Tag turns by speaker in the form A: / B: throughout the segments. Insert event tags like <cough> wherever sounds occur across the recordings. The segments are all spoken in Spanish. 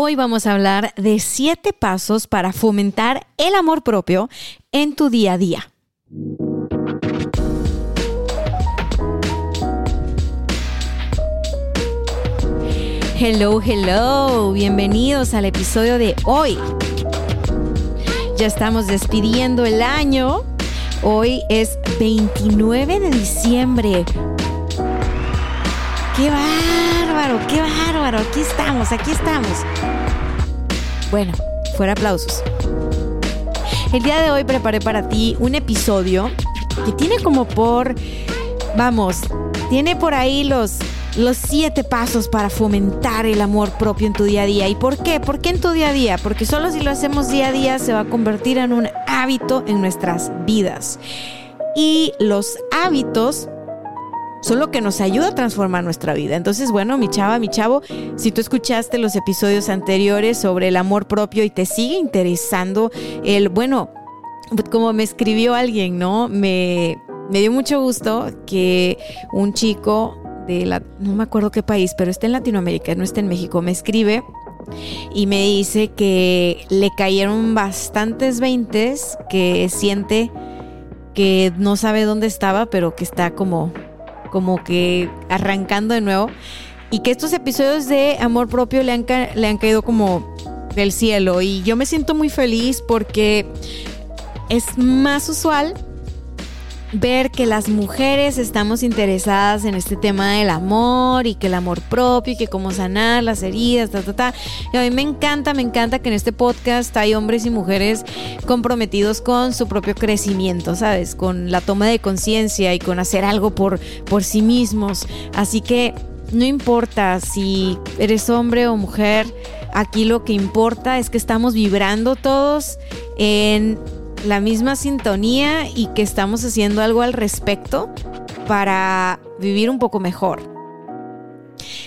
A: Hoy vamos a hablar de siete pasos para fomentar el amor propio en tu día a día. Hello, hello, bienvenidos al episodio de hoy. Ya estamos despidiendo el año. Hoy es 29 de diciembre. ¡Qué bárbaro! ¡Qué bárbaro! Aquí estamos, aquí estamos. Bueno, fuera aplausos. El día de hoy preparé para ti un episodio que tiene como por, vamos, tiene por ahí los, los siete pasos para fomentar el amor propio en tu día a día. ¿Y por qué? ¿Por qué en tu día a día? Porque solo si lo hacemos día a día se va a convertir en un hábito en nuestras vidas. Y los hábitos son lo que nos ayuda a transformar nuestra vida. Entonces, bueno, mi chava, mi chavo, si tú escuchaste los episodios anteriores sobre el amor propio y te sigue interesando el, bueno, como me escribió alguien, ¿no? Me, me dio mucho gusto que un chico de la, no me acuerdo qué país, pero está en Latinoamérica, no está en México, me escribe y me dice que le cayeron bastantes veintes, que siente que no sabe dónde estaba, pero que está como como que arrancando de nuevo. Y que estos episodios de amor propio le han, le han caído como del cielo. Y yo me siento muy feliz porque es más usual ver que las mujeres estamos interesadas en este tema del amor y que el amor propio y que cómo sanar las heridas, ta, ta, ta. Y a mí me encanta, me encanta que en este podcast hay hombres y mujeres comprometidos con su propio crecimiento, ¿sabes? Con la toma de conciencia y con hacer algo por, por sí mismos. Así que no importa si eres hombre o mujer, aquí lo que importa es que estamos vibrando todos en la misma sintonía y que estamos haciendo algo al respecto para vivir un poco mejor.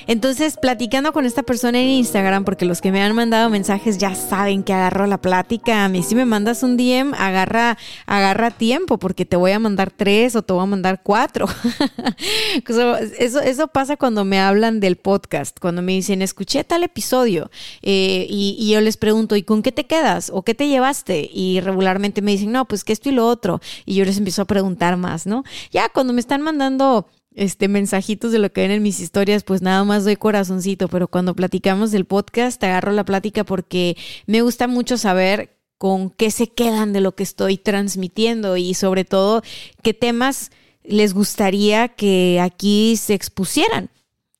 A: Entonces, platicando con esta persona en Instagram, porque los que me han mandado mensajes ya saben que agarro la plática. A mí si me mandas un DM, agarra, agarra tiempo, porque te voy a mandar tres o te voy a mandar cuatro. <laughs> eso, eso pasa cuando me hablan del podcast, cuando me dicen, escuché tal episodio, eh, y, y yo les pregunto, ¿y con qué te quedas? ¿O qué te llevaste? Y regularmente me dicen, no, pues que esto y lo otro. Y yo les empiezo a preguntar más, ¿no? Ya cuando me están mandando este, mensajitos de lo que ven en mis historias, pues nada más doy corazoncito, pero cuando platicamos del podcast, te agarro la plática porque me gusta mucho saber con qué se quedan de lo que estoy transmitiendo y sobre todo qué temas les gustaría que aquí se expusieran.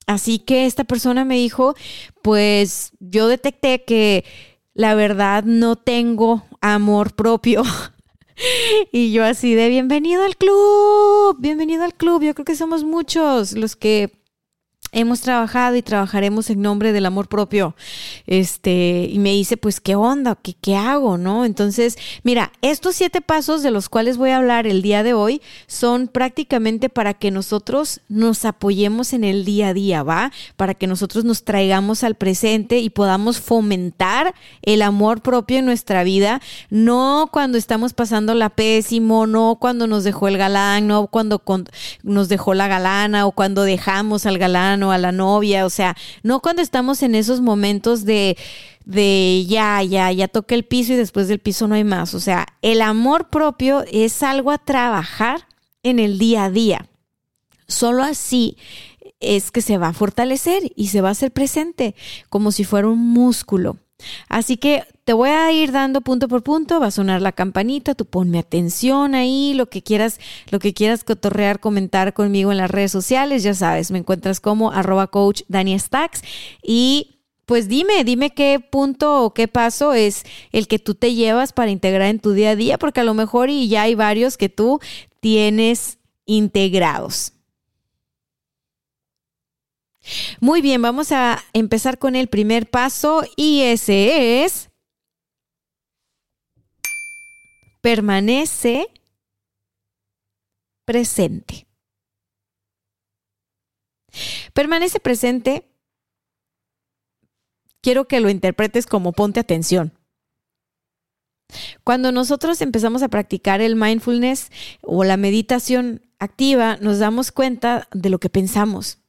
A: Así que esta persona me dijo, pues yo detecté que la verdad no tengo amor propio <laughs> <laughs> Y yo así de bienvenido al club, bienvenido al club. Yo creo que somos muchos los que hemos trabajado y trabajaremos en nombre del amor propio. Este, y me dice, pues, ¿qué onda? ¿Qué, qué hago? ¿No? Entonces, mira, estos siete pasos de los cuales voy a hablar el día de hoy son prácticamente para que nosotros nos apoyemos en el día a día, ¿va? Para que nosotros nos traigamos al presente y podamos fomentar el amor propio en nuestra vida, no cuando estamos pasando la pésimo, no cuando nos dejó el galán, no cuando nos dejó la galana o cuando dejamos al galán a la novia, o sea, no cuando estamos en esos momentos de, de ya, ya, ya toca el piso y después del piso no hay más. O sea, el amor propio es algo a trabajar en el día a día. Solo así es que se va a fortalecer y se va a hacer presente como si fuera un músculo. Así que te voy a ir dando punto por punto, va a sonar la campanita, tú ponme atención ahí, lo que quieras, lo que quieras cotorrear, comentar conmigo en las redes sociales, ya sabes, me encuentras como arroba coach Dani Stacks y pues dime, dime qué punto o qué paso es el que tú te llevas para integrar en tu día a día, porque a lo mejor y ya hay varios que tú tienes integrados. Muy bien, vamos a empezar con el primer paso y ese es permanece presente. Permanece presente, quiero que lo interpretes como ponte atención. Cuando nosotros empezamos a practicar el mindfulness o la meditación activa, nos damos cuenta de lo que pensamos.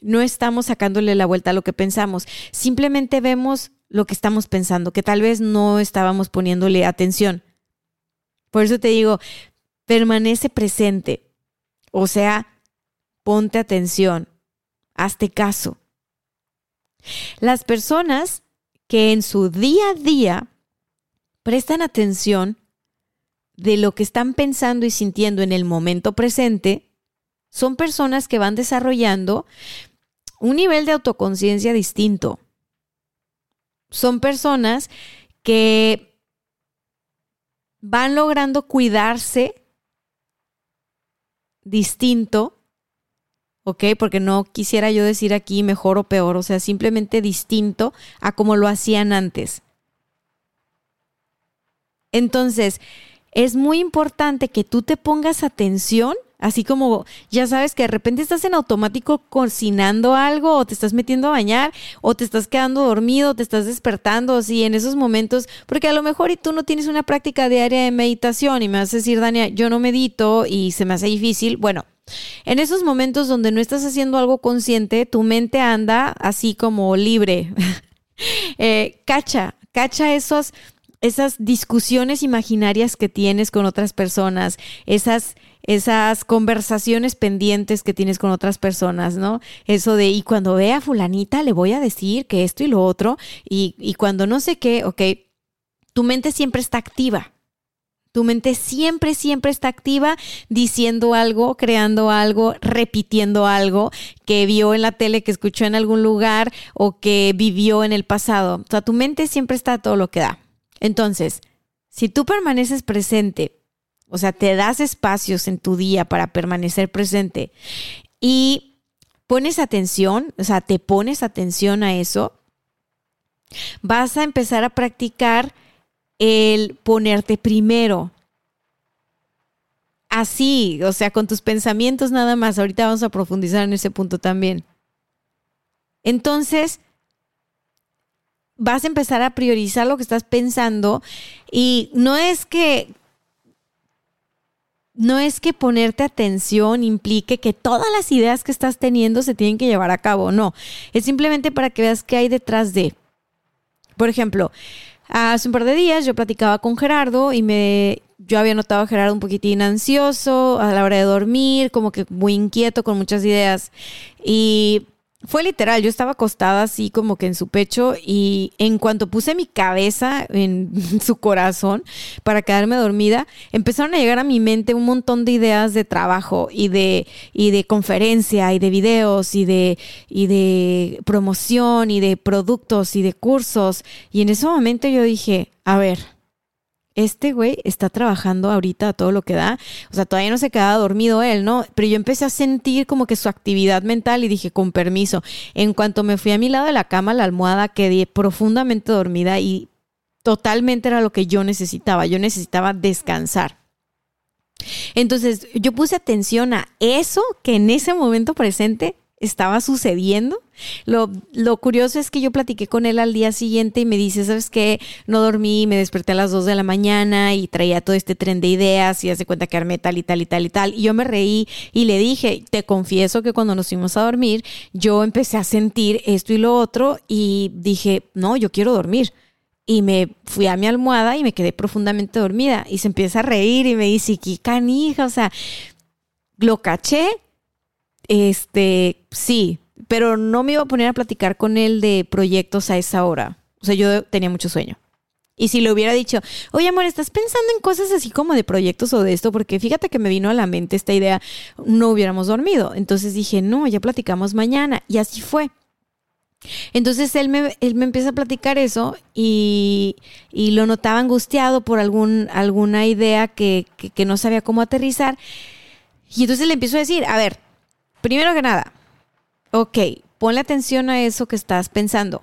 A: No estamos sacándole la vuelta a lo que pensamos, simplemente vemos lo que estamos pensando, que tal vez no estábamos poniéndole atención. Por eso te digo, permanece presente. O sea, ponte atención, hazte caso. Las personas que en su día a día prestan atención de lo que están pensando y sintiendo en el momento presente, son personas que van desarrollando un nivel de autoconciencia distinto. Son personas que van logrando cuidarse distinto, ¿ok? Porque no quisiera yo decir aquí mejor o peor, o sea, simplemente distinto a como lo hacían antes. Entonces, es muy importante que tú te pongas atención, así como ya sabes que de repente estás en automático cocinando algo o te estás metiendo a bañar o te estás quedando dormido, te estás despertando, así en esos momentos, porque a lo mejor y tú no tienes una práctica diaria de meditación y me vas a decir, Dania, yo no medito y se me hace difícil. Bueno, en esos momentos donde no estás haciendo algo consciente, tu mente anda así como libre. <laughs> Eh, cacha, cacha esos esas discusiones imaginarias que tienes con otras personas, esas, esas conversaciones pendientes que tienes con otras personas, ¿no? Eso de, y cuando vea a fulanita le voy a decir que esto y lo otro, y, y cuando no sé qué, ok, tu mente siempre está activa. Tu mente siempre, siempre está activa diciendo algo, creando algo, repitiendo algo que vio en la tele, que escuchó en algún lugar o que vivió en el pasado. O sea, tu mente siempre está todo lo que da. Entonces, si tú permaneces presente, o sea, te das espacios en tu día para permanecer presente y pones atención, o sea, te pones atención a eso, vas a empezar a practicar el ponerte primero. Así, o sea, con tus pensamientos nada más. Ahorita vamos a profundizar en ese punto también. Entonces, vas a empezar a priorizar lo que estás pensando y no es que no es que ponerte atención implique que todas las ideas que estás teniendo se tienen que llevar a cabo, no, es simplemente para que veas qué hay detrás de. Por ejemplo, hace un par de días yo platicaba con Gerardo y me yo había notado a Gerardo un poquitín ansioso a la hora de dormir, como que muy inquieto con muchas ideas y fue literal, yo estaba acostada así como que en su pecho y en cuanto puse mi cabeza en <laughs> su corazón para quedarme dormida, empezaron a llegar a mi mente un montón de ideas de trabajo y de, y de conferencia y de videos y de, y de promoción y de productos y de cursos. Y en ese momento yo dije, a ver, este güey está trabajando ahorita a todo lo que da. O sea, todavía no se quedaba dormido él, ¿no? Pero yo empecé a sentir como que su actividad mental y dije, con permiso. En cuanto me fui a mi lado de la cama, la almohada, quedé profundamente dormida y totalmente era lo que yo necesitaba. Yo necesitaba descansar. Entonces, yo puse atención a eso que en ese momento presente estaba sucediendo. Lo, lo, curioso es que yo platiqué con él al día siguiente y me dice, ¿sabes qué? No dormí, me desperté a las 2 de la mañana y traía todo este tren de ideas y hace cuenta que armé tal y tal y tal y tal. Y yo me reí y le dije, te confieso que cuando nos fuimos a dormir, yo empecé a sentir esto y lo otro y dije, no, yo quiero dormir. Y me fui a mi almohada y me quedé profundamente dormida. Y se empieza a reír y me dice, qué canija, o sea, lo caché, este, sí, pero no me iba a poner a platicar con él de proyectos a esa hora. O sea, yo tenía mucho sueño. Y si le hubiera dicho, oye amor, ¿estás pensando en cosas así como de proyectos o de esto? Porque fíjate que me vino a la mente esta idea, no hubiéramos dormido. Entonces dije, no, ya platicamos mañana. Y así fue. Entonces él me, él me empieza a platicar eso y, y lo notaba angustiado por algún, alguna idea que, que, que no sabía cómo aterrizar. Y entonces le empiezo a decir, a ver, Primero que nada, ok, ponle atención a eso que estás pensando.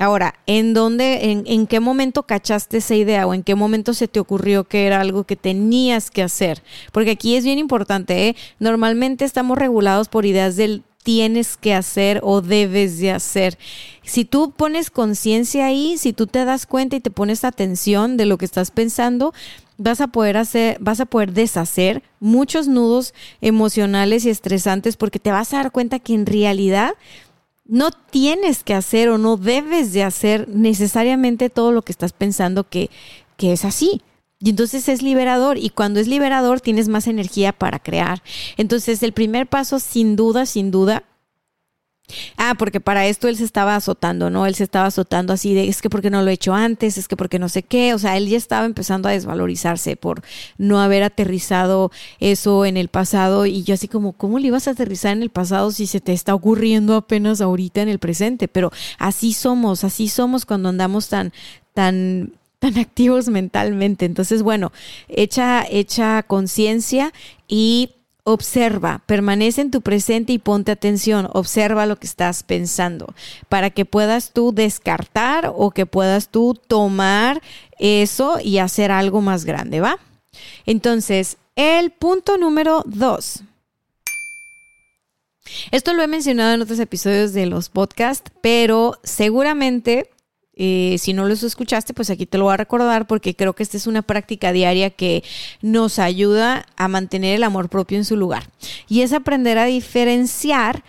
A: Ahora, ¿en dónde, en, qué momento cachaste esa idea o en qué momento se te ocurrió que era algo que tenías que hacer? Porque aquí es bien importante, ¿eh? Normalmente estamos regulados por ideas del tienes que hacer o debes de hacer. Si tú pones conciencia ahí, si tú te das cuenta y te pones atención de lo que estás pensando, vas a poder hacer, vas a poder deshacer muchos nudos emocionales y estresantes porque te vas a dar cuenta que en realidad no tienes que hacer o no debes de hacer necesariamente todo lo que estás pensando que, que es así. Y entonces es liberador y cuando es liberador tienes más energía para crear. Entonces el primer paso sin duda, sin duda, Ah, porque para esto él se estaba azotando, ¿no? Él se estaba azotando así de, es que porque no lo he hecho antes, es que porque no sé qué, o sea, él ya estaba empezando a desvalorizarse por no haber aterrizado eso en el pasado y yo así como, ¿cómo le ibas a aterrizar en el pasado si se te está ocurriendo apenas ahorita en el presente? Pero así somos, así somos cuando andamos tan, tan tan activos mentalmente. Entonces, bueno, echa, echa conciencia y Observa, permanece en tu presente y ponte atención, observa lo que estás pensando para que puedas tú descartar o que puedas tú tomar eso y hacer algo más grande, ¿va? Entonces, el punto número dos. Esto lo he mencionado en otros episodios de los podcasts, pero seguramente eh, si no los escuchaste, pues aquí te lo voy a recordar porque creo que esta es una práctica diaria que nos ayuda a mantener el amor propio en su lugar. Y es aprender a diferenciar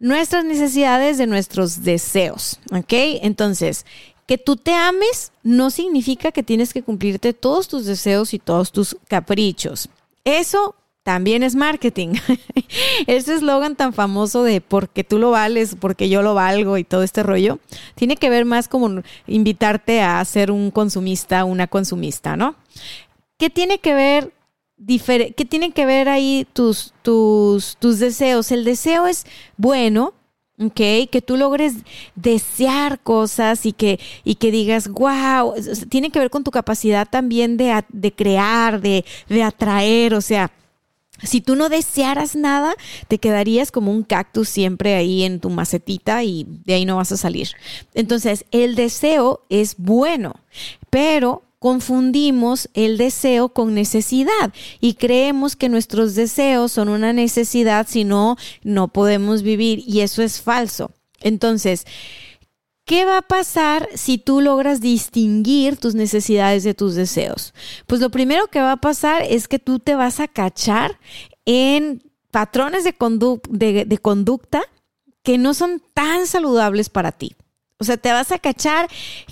A: nuestras necesidades de nuestros deseos. ¿Ok? Entonces, que tú te ames no significa que tienes que cumplirte todos tus deseos y todos tus caprichos. Eso también es marketing. <laughs> Ese eslogan tan famoso de porque tú lo vales, porque yo lo valgo y todo este rollo, tiene que ver más como invitarte a ser un consumista, una consumista, ¿no? ¿Qué tiene que ver ¿Qué tiene que ver ahí tus, tus, tus deseos? El deseo es bueno, ¿ok? Que tú logres desear cosas y que, y que digas, wow, tiene que ver con tu capacidad también de, de crear, de, de atraer, o sea, si tú no desearas nada, te quedarías como un cactus siempre ahí en tu macetita y de ahí no vas a salir. Entonces, el deseo es bueno, pero confundimos el deseo con necesidad y creemos que nuestros deseos son una necesidad, si no, no podemos vivir y eso es falso. Entonces, ¿Qué va a pasar si tú logras distinguir tus necesidades de tus deseos? Pues lo primero que va a pasar es que tú te vas a cachar en patrones de, conducta que no son tan saludables para ti. O sea, te vas a cachar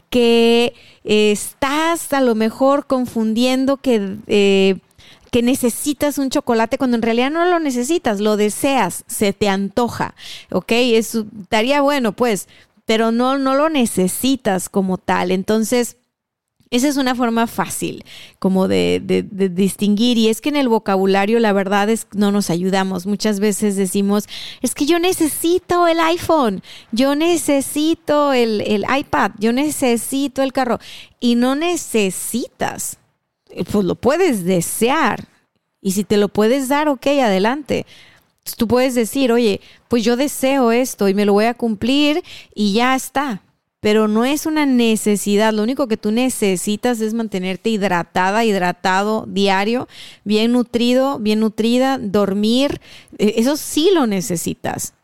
A: que estás a lo mejor confundiendo que, eh, que necesitas un chocolate cuando en realidad no lo necesitas, lo deseas, se te antoja, ¿ok? Eso estaría bueno, pues, pero no, no lo necesitas como tal. Entonces, esa es una forma fácil como de, de, distinguir y es que en el vocabulario la verdad es no nos ayudamos. Muchas veces decimos, es que yo necesito el iPhone, yo necesito el, el iPad, yo necesito el carro y no necesitas. Pues lo puedes desear y si te lo puedes dar, ok, adelante Tú puedes decir, oye, pues yo deseo esto y me lo voy a cumplir y ya está. Pero no es una necesidad, lo único que tú necesitas es mantenerte hidratada, hidratado diario, bien nutrido, bien nutrida, dormir, e, eso sí lo necesitas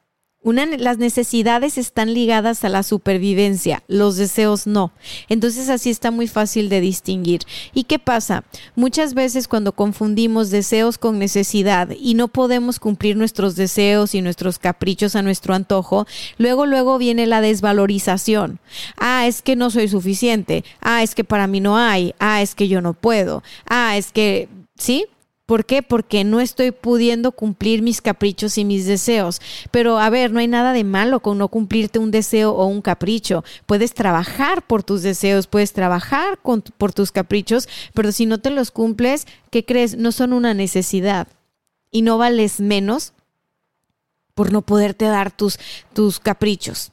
A: las necesidades están ligadas a la supervivencia, los deseos no. Entonces así está muy fácil de distinguir. ¿Y qué pasa? Muchas veces cuando confundimos deseos con necesidad y no podemos cumplir nuestros deseos y nuestros caprichos a nuestro antojo, luego luego viene la desvalorización. Ah, es que no soy suficiente. Ah, es que para mí no hay. Ah, es que yo no puedo. Ah, es que, ¿sí? ¿Por qué? Porque no estoy pudiendo cumplir mis caprichos y mis deseos. Pero a ver, no hay nada de malo con no cumplirte un deseo o un capricho. Puedes trabajar por tus deseos, puedes trabajar por tus caprichos, pero si no te los cumples, ¿qué crees? No son una necesidad. Y no vales menos por no poderte dar tus, tus caprichos.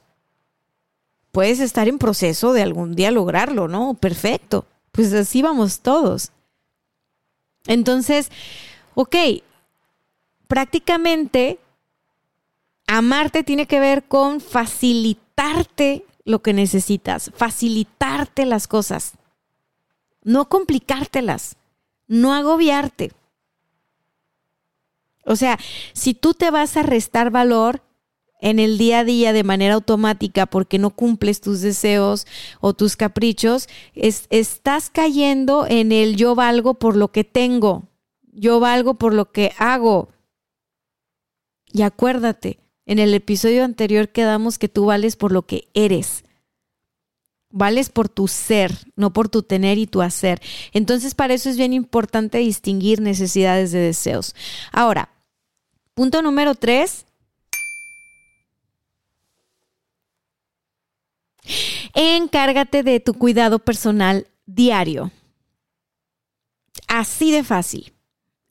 A: Puedes estar en proceso de algún día lograrlo, ¿no? Perfecto. Pues así vamos todos. Entonces, ok, prácticamente Amarte tiene que ver con facilitarte lo que necesitas, facilitarte las cosas, no complicártelas, no agobiarte. O sea, si tú te vas a restar valor en el día a día de manera automática porque no cumples tus deseos o tus caprichos, estás cayendo en el yo valgo por lo que tengo, yo valgo por lo que hago. Y acuérdate, en el episodio anterior quedamos que tú vales por lo que eres. Vales por tu ser, no por tu tener y tu hacer. Entonces, para eso es bien importante distinguir necesidades de deseos. Ahora, punto número tres. Encárgate de tu cuidado personal diario. Así de fácil.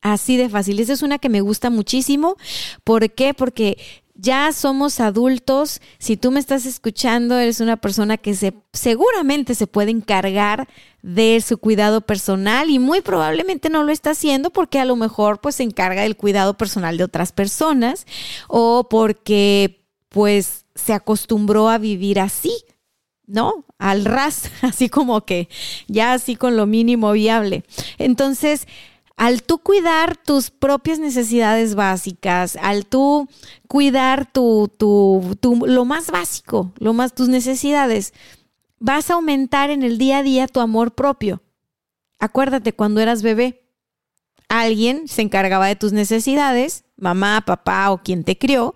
A: Así de fácil. Esa es una que me gusta muchísimo. ¿Por qué? Porque ya somos adultos. Si tú me estás escuchando, eres una persona que se, seguramente se puede encargar de su cuidado personal y muy probablemente no lo está haciendo porque a lo mejor pues se encarga del cuidado personal de otras personas o porque pues se acostumbró a vivir así. ¿No? Al ras, <laughs> así como que ya así con lo mínimo viable. Entonces, al tú cuidar tus propias necesidades básicas, al tú cuidar tu, tu, tu, lo más básico, lo más tus necesidades, vas a aumentar en el día a día tu amor propio. Acuérdate cuando eras bebé, alguien se encargaba de tus necesidades, mamá, papá o quien te crió,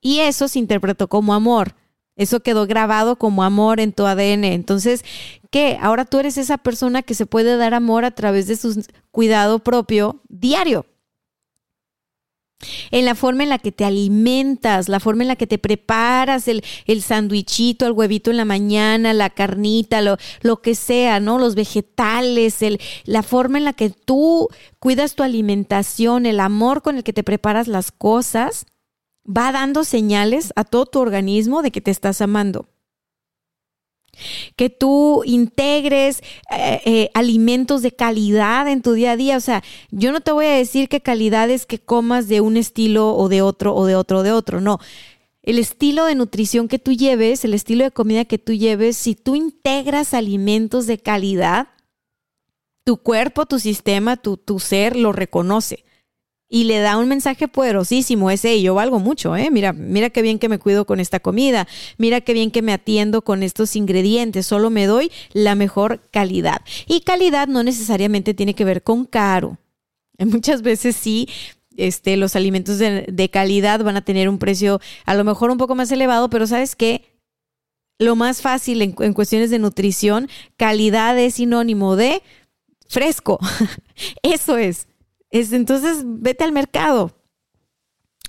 A: y eso se interpretó como amor. Eso quedó grabado como amor en tu ADN. Entonces, ¿qué? Ahora tú eres esa persona que se puede dar amor a través de su cuidado propio diario. En la forma en la que te alimentas, la forma en la que te preparas el, el sandwichito, el huevito en la mañana, la carnita, lo, lo que sea, ¿no? Los vegetales, el, la forma en la que tú cuidas tu alimentación, el amor con el que te preparas las cosas, va dando señales a todo tu organismo de que te estás amando. Que tú integres eh, eh, alimentos de calidad en tu día a día. O sea, yo no te voy a decir que calidad es que comas de un estilo o de otro o de otro o de otro. No. El estilo de nutrición que tú lleves, el estilo de comida que tú lleves, si tú integras alimentos de calidad, tu cuerpo, tu sistema, tu, tu ser lo reconoce y le da un mensaje poderosísimo ese, yo valgo mucho, ¿eh? Mira, mira qué bien que me cuido con esta comida, mira qué bien que me atiendo con estos ingredientes, solo me doy la mejor calidad. Y calidad no necesariamente tiene que ver con caro. <laughs> Muchas veces sí, este, los alimentos de, calidad van a tener un precio a lo mejor un poco más elevado, pero ¿sabes qué? Lo más fácil en, en cuestiones de nutrición, calidad es sinónimo de fresco. <laughs> Eso es entonces, vete al mercado.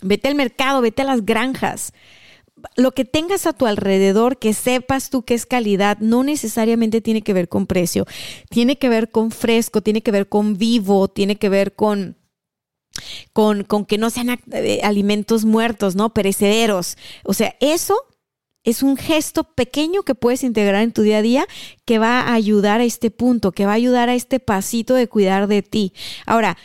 A: Vete al mercado, vete a las granjas. Lo que tengas a tu alrededor, que sepas tú que es calidad, no necesariamente tiene que ver con precio. Tiene que ver con fresco, tiene que ver con vivo, tiene que ver con, con, con que no sean eh, alimentos muertos, ¿no? Perecederos. O sea, eso es un gesto pequeño que puedes integrar en tu día a día que va a ayudar a este punto, que va a ayudar a este pasito de cuidar de ti. Ahora,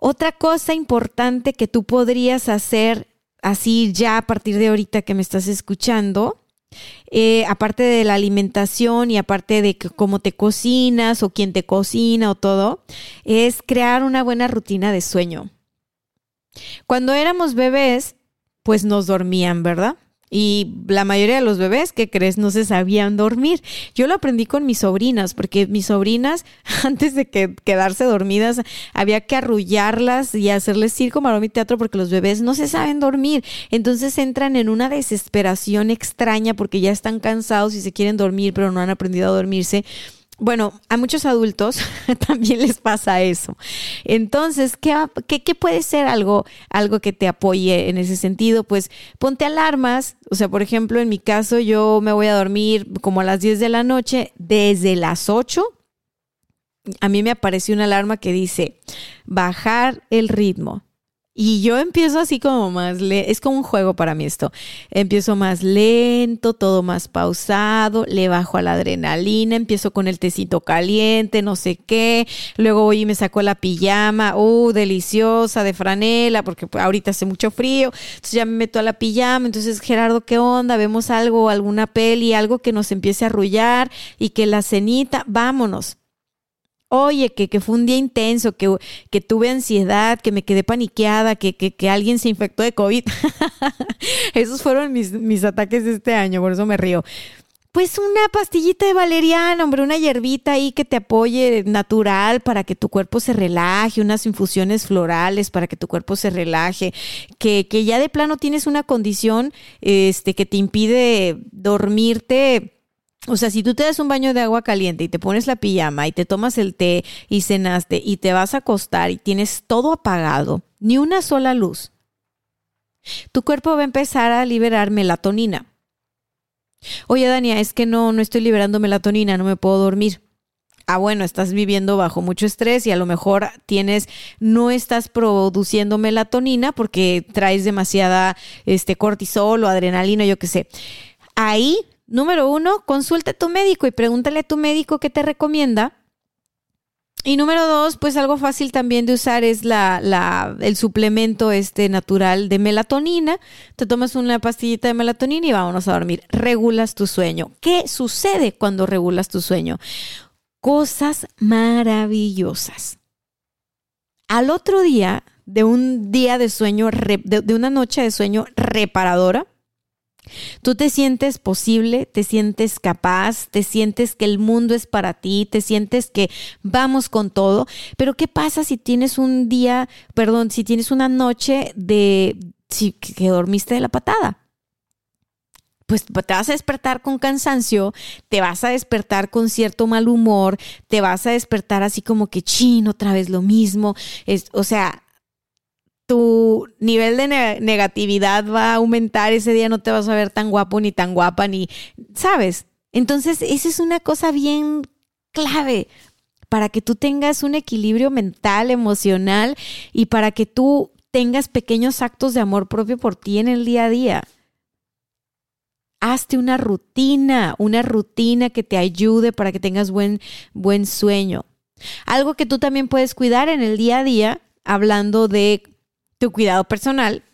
A: otra cosa importante que tú podrías hacer así ya a partir de ahorita que me estás escuchando, eh, aparte de la alimentación y aparte de cómo te cocinas o quién te cocina o todo, es crear una buena rutina de sueño. Cuando éramos bebés, pues nos dormían, ¿verdad? Y la mayoría de los bebés, ¿qué crees? No se sabían dormir. Yo lo aprendí con mis sobrinas, porque mis sobrinas, <laughs> antes de que quedarse dormidas, había que arrullarlas y hacerles circo, maroma y teatro, porque los bebés no se saben dormir. Entonces entran en una desesperación extraña porque ya están cansados y se quieren dormir, pero no han aprendido a dormirse bueno, a muchos adultos <laughs> también les pasa eso. Entonces, ¿qué, qué, puede ser algo, algo que te apoye en ese sentido? Pues ponte alarmas. O sea, por ejemplo, en mi caso, yo me voy a dormir como a las 10 de la noche, desde las 8. A mí me apareció una alarma que dice bajar el ritmo. Y yo empiezo así como más, le es como un juego para mí esto. Empiezo más lento, todo más pausado, le bajo a la adrenalina, empiezo con el tecito caliente, no sé qué. Luego voy y me saco la pijama, uh, deliciosa, de franela, porque ahorita hace mucho frío. Entonces ya me meto a la pijama. Entonces, Gerardo, ¿qué onda? Vemos algo, alguna peli, algo que nos empiece a arrullar y que la cenita, vámonos. Oye, que, que, fue un día intenso, que, que tuve ansiedad, que me quedé paniqueada, que, que, alguien se infectó de COVID. <laughs> Esos fueron mis, mis ataques de este año, por eso me río. Pues una pastillita de valeriana, hombre, una hierbita ahí que te apoye natural para que tu cuerpo se relaje, unas infusiones florales para que tu cuerpo se relaje, que, que ya de plano tienes una condición este, que te impide dormirte o sea, si tú te das un baño de agua caliente y te pones la pijama y te tomas el té y cenaste y te vas a acostar y tienes todo apagado, ni una sola luz, tu cuerpo va a empezar a liberar melatonina. Oye, Dania, es que no, no estoy liberando melatonina, no me puedo dormir. Ah, bueno, estás viviendo bajo mucho estrés y a lo mejor tienes, no estás produciendo melatonina porque traes demasiada este, cortisol o adrenalina, yo qué sé. Ahí Número uno, consulte a tu médico y pregúntale a tu médico qué te recomienda. Y número dos, pues algo fácil también de usar es la, la, el suplemento este natural de melatonina. Te tomas una pastillita de melatonina y vámonos a dormir. Regulas tu sueño. ¿Qué sucede cuando regulas tu sueño? Cosas maravillosas. Al otro día, de un día de sueño, de una noche de sueño reparadora, Tú te sientes posible, te sientes capaz, te sientes que el mundo es para ti, te sientes que vamos con todo, pero ¿qué pasa si tienes un día, perdón, si tienes una noche de que dormiste de la patada? pues te vas a despertar con cansancio, te vas a despertar con cierto mal humor, te vas a despertar así como que chin, otra vez lo mismo. Es, o sea, tu nivel de negatividad va a aumentar, ese día no te vas a ver tan guapo ni tan guapa, ni, ¿sabes? Entonces, esa es una cosa bien clave para que tú tengas un equilibrio mental, emocional y para que tú tengas pequeños actos de amor propio por ti en el día a día. Hazte una rutina, una rutina que te ayude para que tengas buen, buen sueño. Algo que tú también puedes cuidar en el día a día, hablando de tu cuidado personal,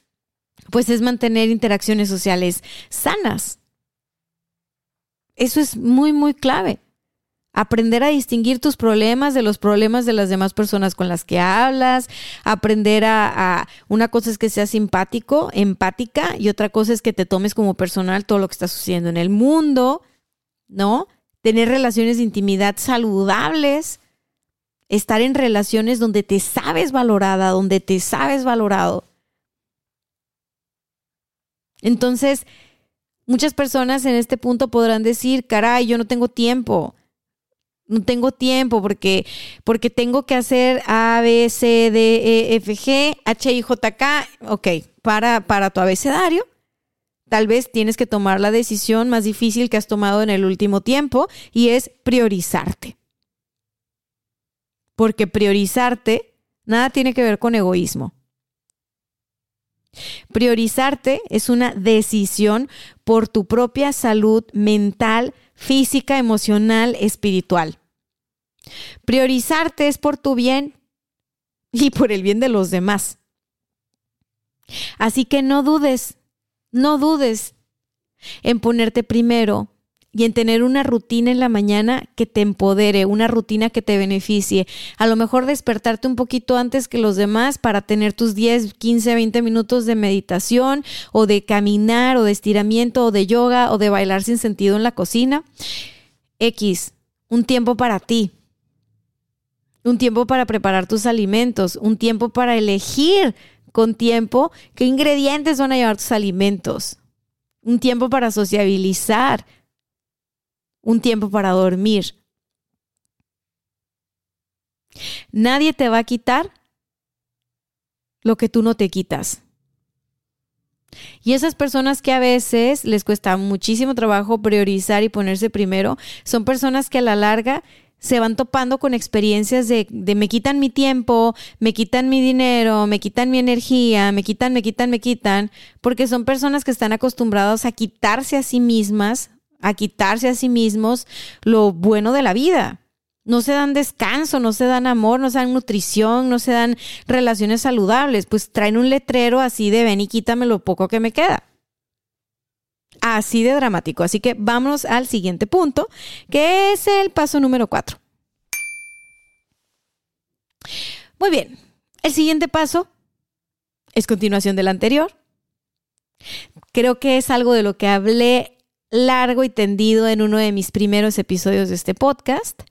A: pues es mantener interacciones sociales sanas. Eso es muy, muy clave. Aprender a distinguir tus problemas de los problemas de las demás personas con las que hablas. Aprender a, una cosa es que seas simpático, empática, y otra cosa es que te tomes como personal todo lo que está sucediendo en el mundo, ¿no? Tener relaciones de intimidad saludables estar en relaciones donde te sabes valorada, donde te sabes valorado. Entonces, muchas personas en este punto podrán decir, caray, yo no tengo tiempo. No tengo tiempo porque, porque tengo que hacer A, B, C, D, E, F, G, H, I, J, K. Ok, para, para tu abecedario. Tal vez tienes que tomar la decisión más difícil que has tomado en el último tiempo y es priorizarte porque priorizarte nada tiene que ver con egoísmo. Priorizarte es una decisión por tu propia salud mental, física, emocional, espiritual. Priorizarte es por tu bien y por el bien de los demás. Así que no dudes, no dudes en ponerte primero y en tener una rutina en la mañana que te empodere, una rutina que te beneficie. A lo mejor despertarte un poquito antes que los demás para tener tus 10, 15, 20 minutos de meditación o de caminar o de estiramiento o de yoga o de bailar sin sentido en la cocina. X, un tiempo para ti. Un tiempo para preparar tus alimentos, un tiempo para elegir con tiempo qué ingredientes van a llevar tus alimentos. Un tiempo para sociabilizar, un tiempo para dormir. Nadie te va a quitar lo que tú no te quitas. Y esas personas que a veces les cuesta muchísimo trabajo priorizar y ponerse primero, son personas que a la larga se van topando con experiencias de, me quitan mi tiempo, me quitan mi dinero, me quitan mi energía, me quitan, me quitan, me quitan, porque son personas que están acostumbradas a quitarse a sí mismas, a quitarse a sí mismos lo bueno de la vida. No se dan descanso, no se dan amor, no se dan nutrición, no se dan relaciones saludables, pues traen un letrero así de ven y quítame lo poco que me queda. Así de dramático. Así que vamos al siguiente punto, que es el paso número cuatro. Muy bien, el siguiente paso es continuación del anterior. Creo que es algo de lo que hablé largo y tendido en uno de mis primeros episodios de este podcast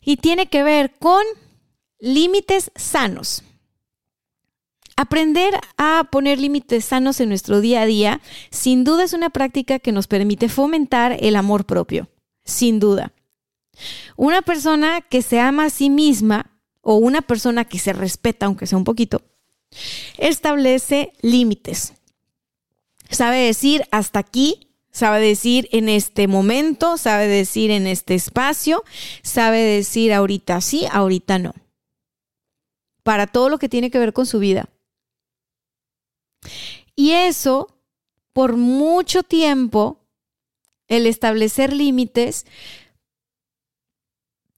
A: y tiene que ver con límites sanos. Aprender a poner límites sanos en nuestro día a día, sin duda es una práctica que nos permite fomentar el amor propio, sin duda. Una persona que se ama a sí misma o una persona que se respeta, aunque sea un poquito, establece límites. Sabe decir hasta aquí, sabe decir en este momento, sabe decir en este espacio, sabe decir ahorita sí, ahorita no. Para todo lo que tiene que ver con su vida. Y eso, por mucho tiempo, el establecer límites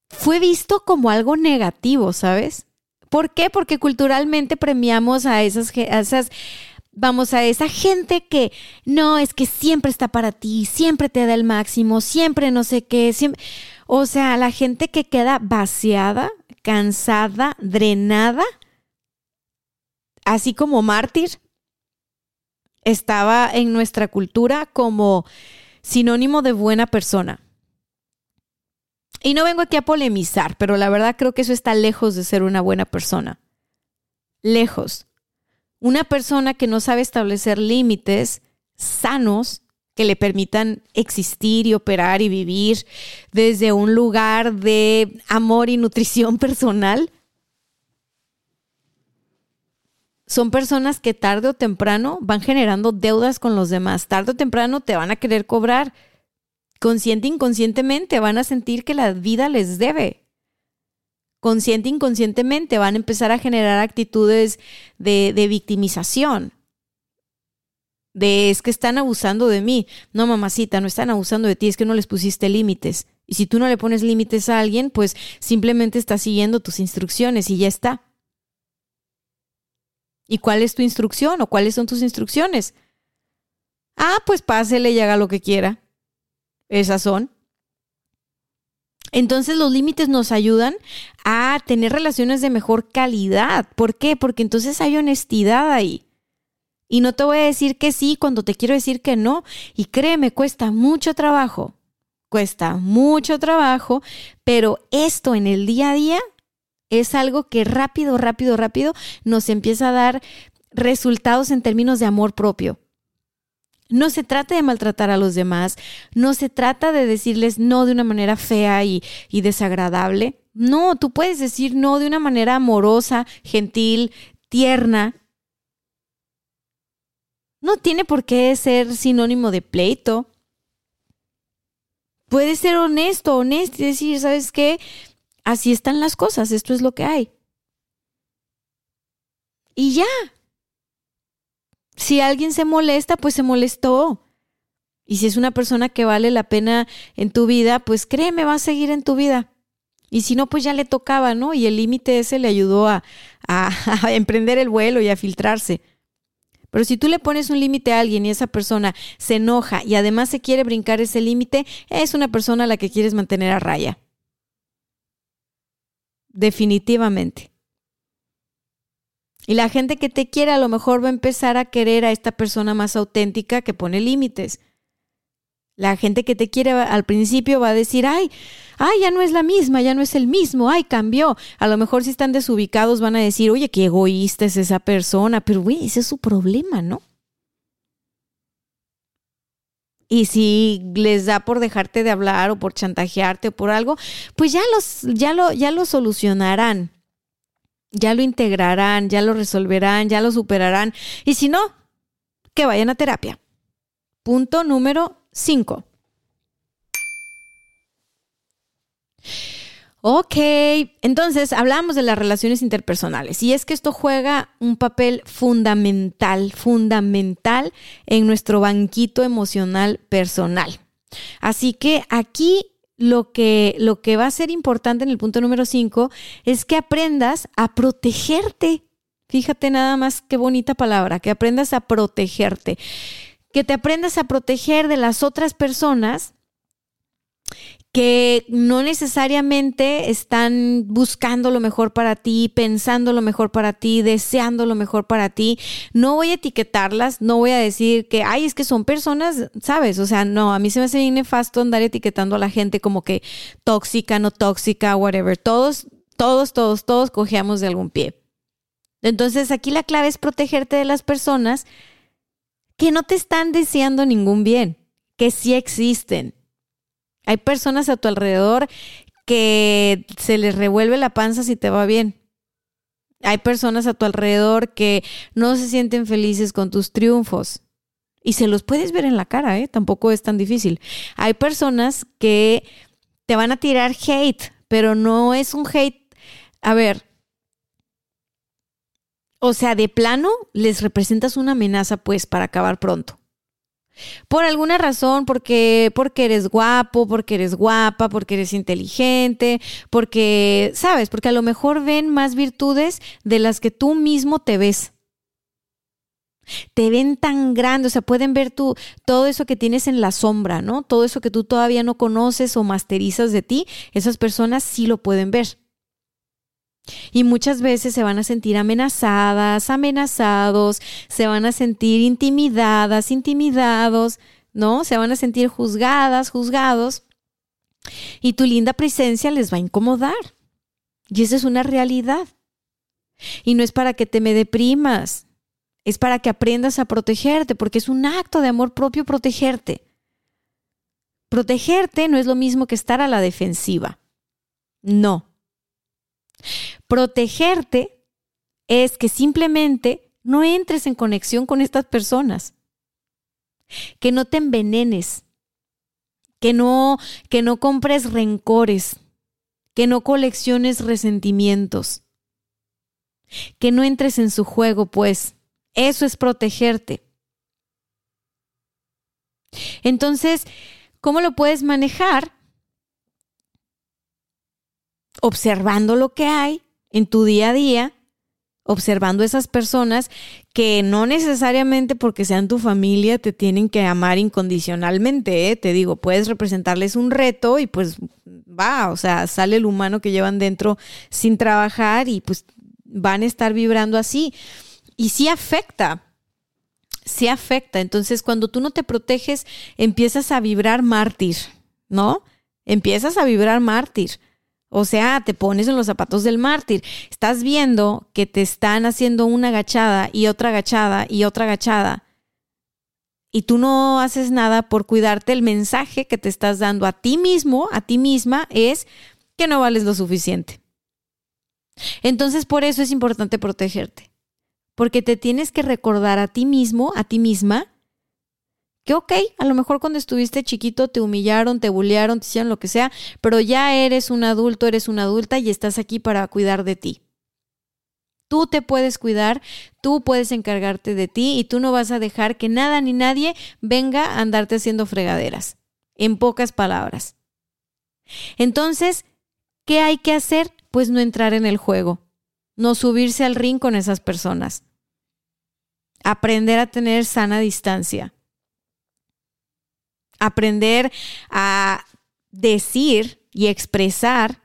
A: fue visto como algo negativo, ¿sabes? ¿Por qué? Porque culturalmente premiamos a esas, esas, vamos, a esa gente que no, es que siempre está para ti, siempre te da el máximo, siempre no sé qué, siempre... O sea, la gente que queda vaciada, cansada, drenada, así como mártir, estaba en nuestra cultura como sinónimo de buena persona. Y no vengo aquí a polemizar, pero la verdad creo que eso está lejos de ser una buena persona. Lejos. Una persona que no sabe establecer límites sanos que le permitan existir y operar y vivir desde un lugar de amor y nutrición <laughs> personal, son personas que tarde o temprano van generando deudas con los demás. Tarde o temprano te van a querer cobrar. Consciente e inconscientemente van a sentir que la vida les debe. Consciente e inconscientemente van a empezar a generar actitudes de, de victimización. De es que están abusando de mí. No, mamacita, no están abusando de ti, es que no les pusiste límites. Y si tú no le pones límites a alguien, pues simplemente estás siguiendo tus instrucciones y ya está. ¿Y cuál es tu instrucción o cuáles son tus instrucciones? Ah, pues pásele y haga lo que quiera. Esas son. Entonces los límites nos ayudan a tener relaciones de mejor calidad. ¿Por qué? Porque entonces hay honestidad ahí. Y no te voy a decir que sí cuando te quiero decir que no. Y créeme, cuesta mucho trabajo. Cuesta mucho trabajo, pero esto en el día a día es algo que rápido, rápido, rápido nos empieza a dar resultados en términos de amor propio. No se trata de maltratar a los demás, no se trata de decirles no de una manera fea y, desagradable. No, tú puedes decir no de una manera amorosa, gentil, tierna. No tiene por qué ser sinónimo de pleito. Puede ser honesto, honesto y decir, ¿sabes qué? así están las cosas, esto es lo que hay. Y ya. Si alguien se molesta, pues se molestó. Y si es una persona que vale la pena en tu vida, pues créeme, va a seguir en tu vida. Y si no, pues ya le tocaba, ¿no? Y el límite ese le ayudó a, a, <laughs> a, emprender el vuelo y a filtrarse. Pero si tú le pones un límite a alguien y esa persona se enoja y además se quiere brincar ese límite, es una persona a la que quieres mantener a raya definitivamente. Y la gente que te quiere a lo mejor va a empezar a querer a esta persona más auténtica que pone límites. La gente que te quiere al principio va a decir, ay, ay, ya no es la misma, ya no es el mismo, ay, cambió. A lo mejor si están desubicados van a decir, oye, qué egoísta es esa persona, pero güey, ese es su problema, ¿no? Y si les da por dejarte de hablar o por chantajearte o por algo, pues ya, los, ya, lo, ya lo solucionarán. Ya lo integrarán, ya lo resolverán, ya lo superarán. Y si no, que vayan a terapia. Punto número 5. Ok, entonces hablamos de las relaciones interpersonales y es que esto juega un papel fundamental, fundamental en nuestro banquito emocional personal. Así que aquí lo que, lo que va a ser importante en el punto número 5 es que aprendas a protegerte. Fíjate nada más qué bonita palabra, que aprendas a protegerte. Que te aprendas a proteger de las otras personas que no necesariamente están buscando lo mejor para ti, pensando lo mejor para ti, deseando lo mejor para ti. No voy a etiquetarlas, no voy a decir que, ay, es que son personas, ¿sabes? O sea, no, a mí se me hace bien nefasto andar etiquetando a la gente como que tóxica, no tóxica, whatever. Todos, todos, todos, todos cojeamos de algún pie. Entonces aquí la clave es protegerte de las personas que no te están deseando ningún bien, que sí existen hay personas a tu alrededor que se les revuelve la panza si te va bien. Hay personas a tu alrededor que no se sienten felices con tus triunfos. Y se los puedes ver en la cara, ¿eh? Tampoco es tan difícil. Hay personas que te van a tirar hate, pero no es un hate. A ver. O sea, de plano les representas una amenaza, pues, para acabar pronto. Por alguna razón, porque, porque eres guapo, porque eres guapa, porque eres inteligente, porque, sabes, porque a lo mejor ven más virtudes de las que tú mismo te ves. Te ven tan grande, o sea, pueden ver tú todo eso que tienes en la sombra, ¿no? Todo eso que tú todavía no conoces o masterizas de ti, esas personas sí lo pueden ver. Y muchas veces se van a sentir amenazadas, amenazados, se van a sentir intimidadas, intimidados, ¿no? Se van a sentir juzgadas, juzgados. Y tu linda presencia les va a incomodar. Y esa es una realidad. Y no es para que te me deprimas, es para que aprendas a protegerte, porque es un acto de amor propio protegerte. Protegerte no es lo mismo que estar a la defensiva. No. Protegerte es que simplemente no entres en conexión con estas personas, que no te envenenes, que no, que no compres rencores, que no colecciones resentimientos, que no entres en su juego, pues. Eso es protegerte. Entonces, ¿cómo lo puedes manejar? Observando lo que hay en tu día a día, observando esas personas que no necesariamente porque sean tu familia te tienen que amar incondicionalmente, ¿eh? te digo, puedes representarles un reto y pues va, o sea, sale el humano que llevan dentro sin trabajar y pues van a estar vibrando así. Y sí afecta, sí afecta. Entonces, cuando tú no te proteges, empiezas a vibrar mártir, ¿no? Empiezas a vibrar mártir. O sea, te pones en los zapatos del mártir. Estás viendo que te están haciendo una agachada y otra agachada y otra agachada. Y tú no haces nada por cuidarte. El mensaje que te estás dando a ti mismo, a ti misma, es que no vales lo suficiente. Entonces, por eso es importante protegerte. Porque te tienes que recordar a ti mismo, a ti misma, que ok, a lo mejor cuando estuviste chiquito te humillaron, te bullearon, te hicieron lo que sea, pero ya eres un adulto, eres una adulta y estás aquí para cuidar de ti. Tú te puedes cuidar, tú puedes encargarte de ti y tú no vas a dejar que nada ni nadie venga a andarte haciendo fregaderas. En pocas palabras. Entonces, ¿qué hay que hacer? Pues no entrar en el juego, no subirse al ring con esas personas. Aprender a tener sana distancia aprender a decir y expresar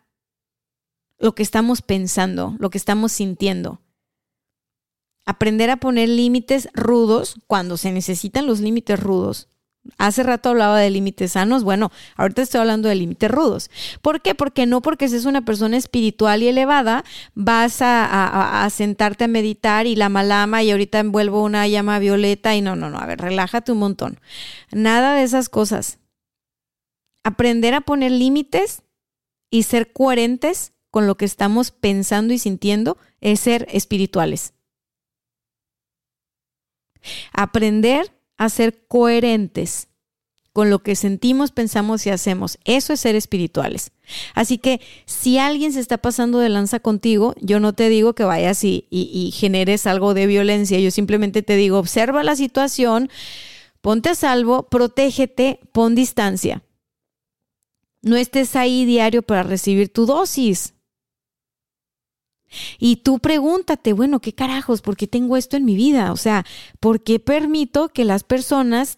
A: lo que estamos pensando, lo que estamos sintiendo. Aprender a poner límites rudos cuando se necesitan los límites rudos. Hace rato hablaba de límites sanos, bueno, ahorita estoy hablando de límites rudos. ¿Por qué? Porque no porque seas una persona espiritual y elevada, vas a, sentarte a meditar y la malama y ahorita envuelvo una llama violeta y no, no, no, a ver, relájate un montón. Nada de esas cosas. Aprender a poner límites y ser coherentes con lo que estamos pensando y sintiendo es ser espirituales. Aprender a ser coherentes con lo que sentimos, pensamos y hacemos. Eso es ser espirituales. Así que si alguien se está pasando de lanza contigo, yo no te digo que vayas y, y generes algo de violencia, yo simplemente te digo, observa la situación, ponte a salvo, protégete, pon distancia. No estés ahí diario para recibir tu dosis. Y tú pregúntate, bueno, ¿qué carajos? ¿Por qué tengo esto en mi vida? O sea, ¿por qué permito que las personas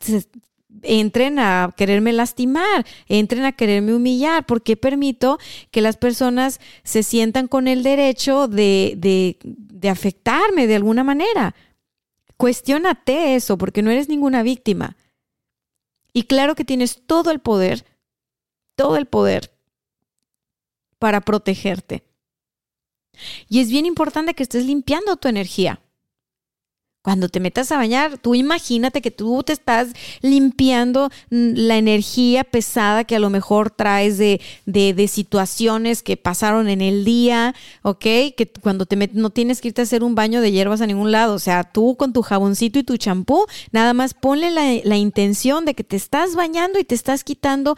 A: entren a quererme lastimar, entren a quererme humillar? ¿Por qué permito que las personas se sientan con el derecho de, de, de afectarme de alguna manera? Cuestiónate eso, porque no eres ninguna víctima. Y claro que tienes todo el poder, todo el poder para protegerte. Y es bien importante que estés limpiando tu energía. Cuando te metas a bañar, tú imagínate que tú te estás limpiando mm, la energía pesada que a lo mejor traes de, de, situaciones que pasaron en el día, ¿ok? Que cuando te metes, no tienes que irte a hacer un baño de hierbas a ningún lado. O sea, tú con tu jaboncito y tu champú, nada más ponle la, la intención de que te estás bañando y te estás quitando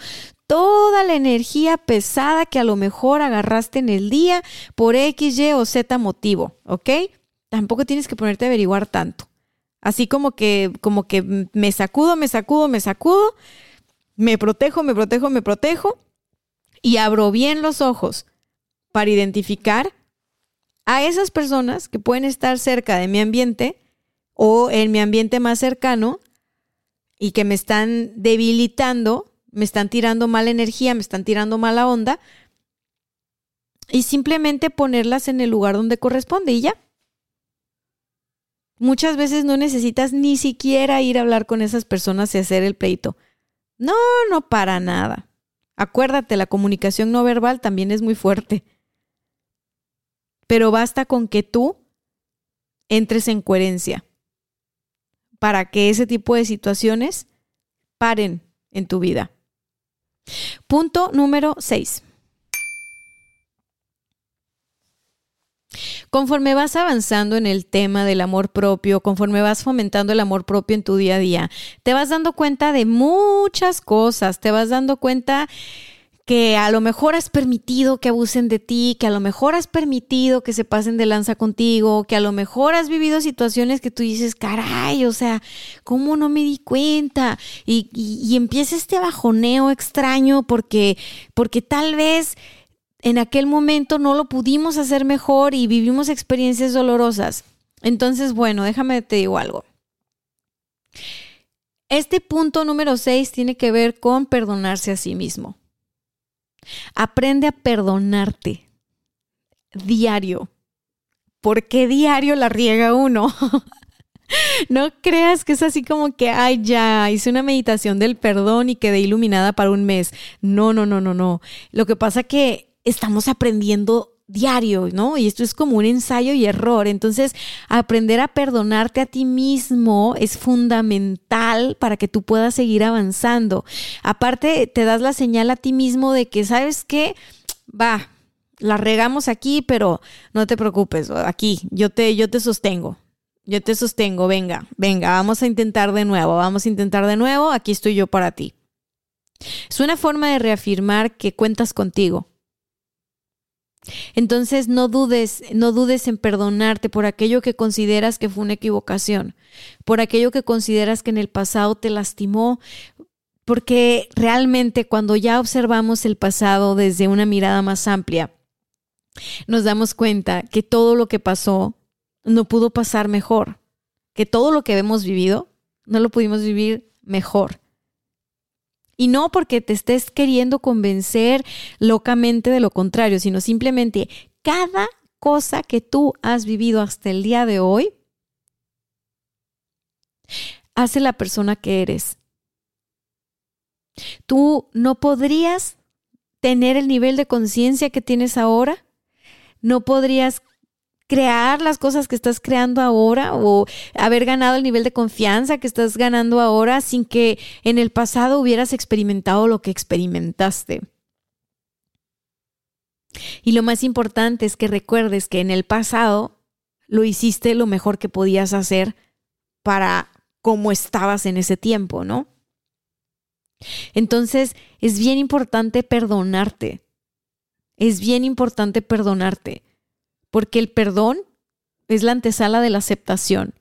A: toda la energía pesada que a lo mejor agarraste en el día por X, Y o Z motivo, ¿ok? Tampoco tienes que ponerte a averiguar tanto. Así como que, como que me sacudo, me sacudo, me sacudo, me protejo, me protejo, me protejo y abro bien los ojos para identificar a esas personas que pueden estar cerca de mi ambiente o en mi ambiente más cercano y que me están debilitando me están tirando mala energía, me están tirando mala onda, y simplemente ponerlas en el lugar donde corresponde y ya. Muchas veces no necesitas ni siquiera ir a hablar con esas personas y hacer el pleito. No, no para nada. Acuérdate, la comunicación no verbal también es muy fuerte. Pero basta con que tú entres en coherencia para que ese tipo de situaciones paren en tu vida. Punto número 6. Conforme vas avanzando en el tema del amor propio, conforme vas fomentando el amor propio en tu día a día, te vas dando cuenta de muchas cosas, te vas dando cuenta que a lo mejor has permitido que abusen de ti, que a lo mejor has permitido que se pasen de lanza contigo, que a lo mejor has vivido situaciones que tú dices, caray, o sea, ¿cómo no me di cuenta? Y, y, empieza este bajoneo extraño porque, porque tal vez en aquel momento no lo pudimos hacer mejor y vivimos experiencias dolorosas. Entonces, bueno, déjame te digo algo. Este punto número 6 tiene que ver con perdonarse a sí mismo. Aprende a perdonarte diario. ¿Por qué diario la riega uno? <laughs> no creas que es así como que, ay, ya, hice una meditación del perdón y quedé iluminada para un mes. No, no, no, no, no. Lo que pasa que estamos aprendiendo diario, ¿no? Y esto es como un ensayo y error. Entonces, aprender a perdonarte a ti mismo es fundamental para que tú puedas seguir avanzando. Aparte, te das la señal a ti mismo de que, ¿sabes qué? Va, la regamos aquí, pero no te preocupes, aquí yo te, yo te sostengo. Yo te sostengo, venga, venga, vamos a intentar de nuevo, vamos a intentar de nuevo, aquí estoy yo para ti. Es una forma de reafirmar que cuentas contigo, entonces no dudes, no dudes en perdonarte por aquello que consideras que fue una equivocación, por aquello que consideras que en el pasado te lastimó, porque realmente cuando ya observamos el pasado desde una mirada más amplia, nos damos cuenta que todo lo que pasó no pudo pasar mejor, que todo lo que hemos vivido no lo pudimos vivir mejor. Y no porque te estés queriendo convencer locamente de lo contrario, sino simplemente cada cosa que tú has vivido hasta el día de hoy hace la persona que eres. Tú no podrías tener el nivel de conciencia que tienes ahora, no podrías crear las cosas que estás creando ahora o haber ganado el nivel de confianza que estás ganando ahora sin que en el pasado hubieras experimentado lo que experimentaste. Y lo más importante es que recuerdes que en el pasado lo hiciste lo mejor que podías hacer para cómo estabas en ese tiempo, ¿no? Entonces, es bien importante perdonarte. Es bien importante perdonarte, porque el perdón es la antesala de la aceptación.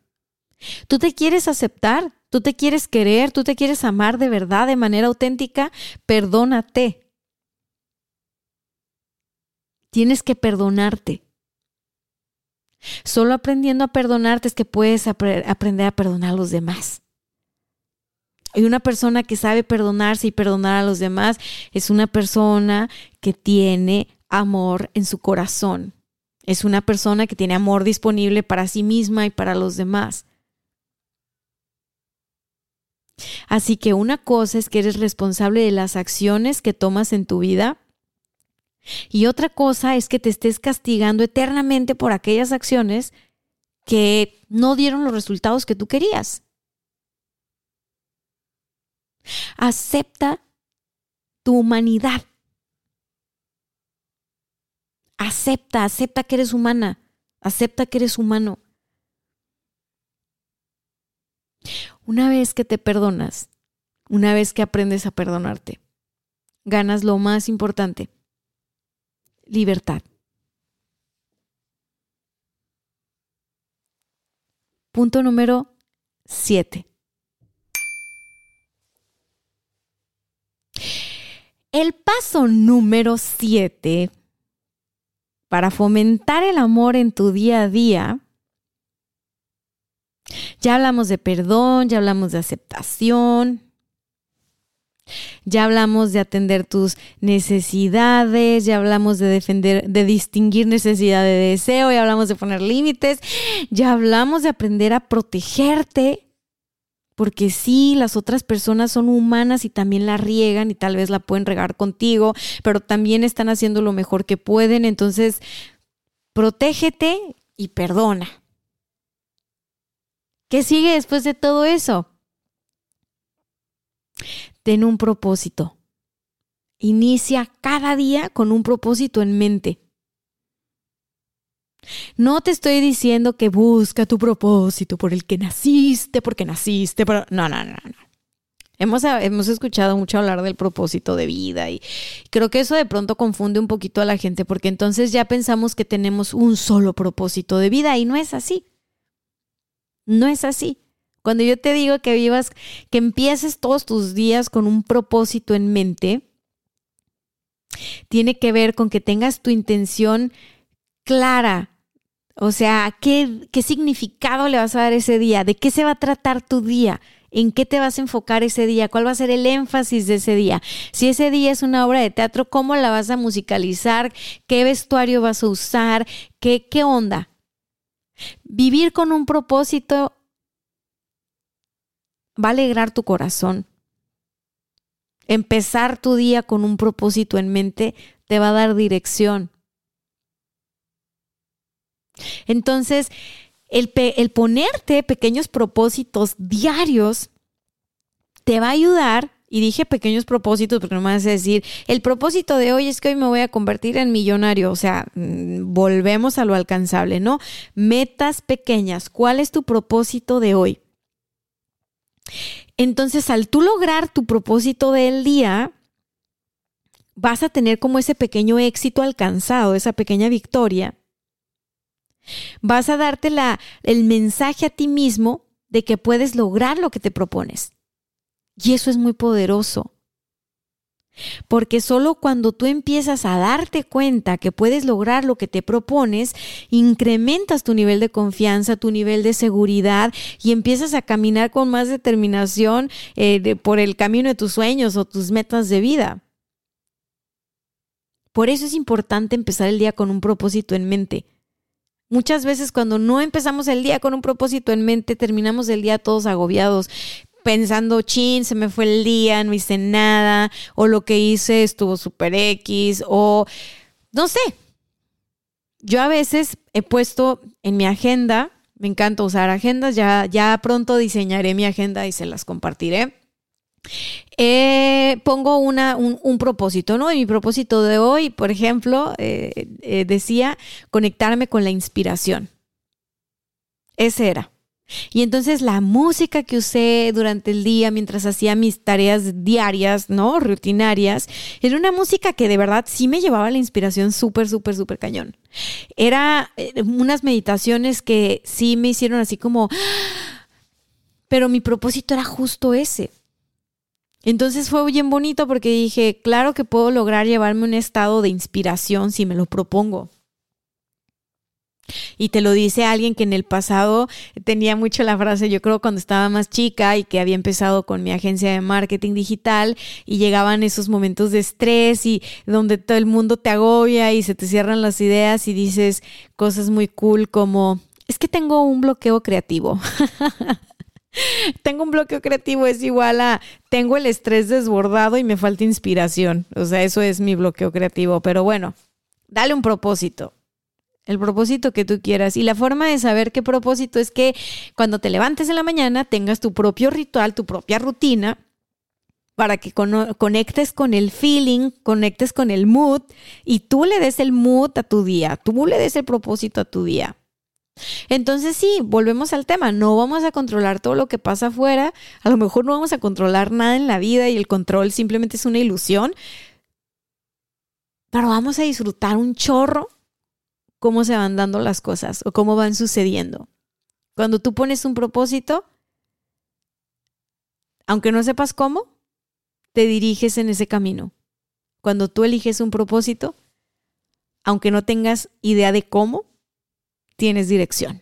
A: Tú te quieres aceptar, tú te quieres querer, tú te quieres amar de verdad, de manera auténtica, perdónate. Tienes que perdonarte. Solo aprendiendo a perdonarte es que puedes aprender a perdonar a los demás. Y una persona que sabe perdonarse y perdonar a los demás es una persona que tiene amor en su corazón. Es una persona que tiene amor disponible para sí misma y para los demás. Así que una cosa es que eres responsable de las acciones que tomas en tu vida y otra cosa es que te estés castigando eternamente por aquellas acciones que no dieron los resultados que tú querías. Acepta tu humanidad. Acepta, acepta que eres humana. Acepta que eres humano. Una vez que te perdonas, una vez que aprendes a perdonarte, ganas lo más importante, libertad. Punto número 7. El paso número 7 para fomentar el amor en tu día a día. Ya hablamos de perdón, ya hablamos de aceptación, ya hablamos de atender tus necesidades, ya hablamos de defender, de distinguir necesidad de deseo, ya hablamos de poner límites, ya hablamos de aprender a protegerte, porque sí, las otras personas son humanas y también la riegan y tal vez la pueden regar contigo, pero también están haciendo lo mejor que pueden, entonces protégete y perdona. ¿Qué sigue después de todo eso? ten un propósito. Inicia cada día con un propósito en mente. No te estoy diciendo que busca tu propósito por el que naciste, porque naciste, pero no, no, no, no. Hemos, hemos escuchado mucho hablar del propósito de vida y creo que eso de pronto confunde un poquito a la gente porque entonces ya pensamos que tenemos un solo propósito de vida y no es así. No es así. Cuando yo te digo que vivas, que empieces todos tus días con un propósito en mente, tiene que ver con que tengas tu intención clara. O sea, ¿qué, ¿qué significado le vas a dar ese día? ¿De qué se va a tratar tu día? ¿En qué te vas a enfocar ese día? ¿Cuál va a ser el énfasis de ese día? Si ese día es una obra de teatro, ¿cómo la vas a musicalizar? ¿Qué vestuario vas a usar? ¿Qué, qué onda? Vivir con un propósito va a alegrar tu corazón. Empezar tu día con un propósito en mente te va a dar dirección. Entonces, el, el, ponerte pequeños propósitos diarios te va a ayudar. Y dije pequeños propósitos porque no me vas a decir, el propósito de hoy es que hoy me voy a convertir en millonario. O sea, mm, volvemos a lo alcanzable, ¿no? Metas pequeñas. ¿Cuál es tu propósito de hoy? Entonces, al tú lograr tu propósito del día, vas a tener como ese pequeño éxito alcanzado, esa pequeña victoria. Vas a darte la, el mensaje a ti mismo de que puedes lograr lo que te propones. Y eso es muy poderoso. Porque solo cuando tú empiezas a darte cuenta que puedes lograr lo que te propones, incrementas tu nivel de confianza, tu nivel de seguridad y empiezas a caminar con más determinación eh, por el camino de tus sueños o tus metas de vida. Por eso es importante empezar el día con un propósito en mente. Muchas veces cuando no empezamos el día con un propósito en mente, terminamos el día todos agobiados, pensando, chin, se me fue el día, no hice nada, o lo que hice estuvo super X, o no sé. Yo a veces he puesto en mi agenda, me encanta usar agendas, ya, ya pronto diseñaré mi agenda y se las compartiré. Eh, pongo una, un, propósito, ¿no? Y mi propósito de hoy, por ejemplo, eh, eh, decía conectarme con la inspiración. Ese era. Y entonces la música que usé durante el día mientras hacía mis tareas diarias, ¿no? Rutinarias, era una música que de verdad sí me llevaba la inspiración súper, súper, súper cañón. Era unas meditaciones que sí me hicieron así como... Pero mi propósito era justo ese. Entonces fue bien bonito porque dije, claro que puedo lograr llevarme un estado de inspiración si me lo propongo. Y te lo dice alguien que en el pasado tenía mucho la frase, yo creo cuando estaba más chica y que había empezado con mi agencia de marketing digital y llegaban esos momentos de estrés y donde todo el mundo te agobia y se te cierran las ideas y dices cosas muy cool como, es que tengo un bloqueo creativo. <laughs> <laughs> tengo un bloqueo creativo es igual a tengo el estrés desbordado y me falta inspiración. O sea, eso es mi bloqueo creativo. Pero bueno, dale un propósito el propósito que tú quieras. Y la forma de saber qué propósito es que cuando te levantes en la mañana tengas tu propio ritual, tu propia rutina, para que conectes con el feeling, conectes con el mood y tú le des el mood a tu día, tú le des el propósito a tu día. Entonces sí, volvemos al tema, no vamos a controlar todo lo que pasa afuera, a lo mejor no vamos a controlar nada en la vida y el control simplemente es una ilusión, pero vamos a disfrutar un chorro cómo se van dando las cosas o cómo van sucediendo. Cuando tú pones un propósito, aunque no sepas cómo, te diriges en ese camino. Cuando tú eliges un propósito, aunque no tengas idea de cómo, tienes dirección.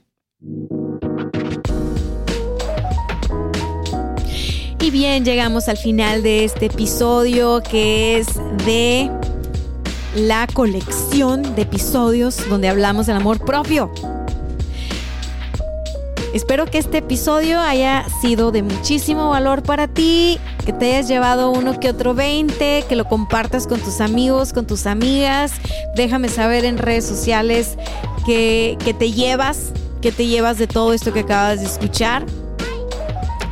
A: Y bien, llegamos al final de este episodio que es de la colección de episodios donde hablamos del amor propio. Espero que este episodio haya sido de muchísimo valor para ti, que te hayas llevado uno que otro 20, que lo compartas con tus amigos, con tus amigas. Déjame saber en redes sociales que, te llevas, que te llevas de todo esto que acabas de escuchar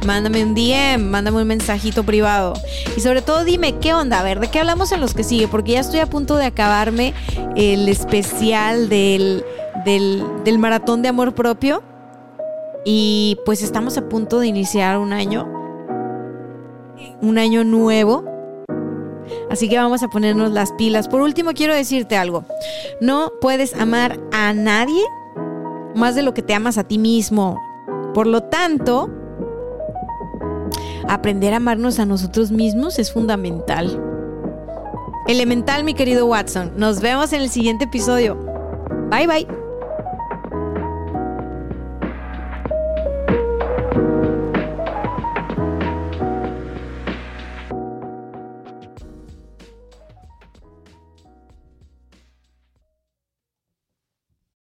A: mándame un DM, mándame un mensajito privado. Y sobre todo dime qué onda, a ver, ¿de qué hablamos en los que sigue? Porque ya estoy a punto de acabarme el especial del, del, maratón de amor propio. Y pues estamos a punto de iniciar un año, un año nuevo. Así que vamos a ponernos las pilas. Por último, quiero decirte algo. No puedes amar a nadie más de lo que te amas a ti mismo. Por lo tanto, aprender a amarnos a nosotros mismos es fundamental. Elemental, mi querido Watson. Nos vemos en el siguiente episodio. Bye bye.